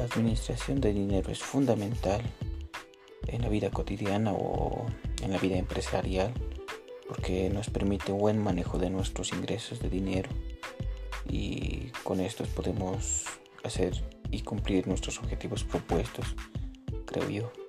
La administración de dinero es fundamental en la vida cotidiana o en la vida empresarial porque nos permite un buen manejo de nuestros ingresos de dinero y con estos podemos hacer y cumplir nuestros objetivos propuestos, creo yo.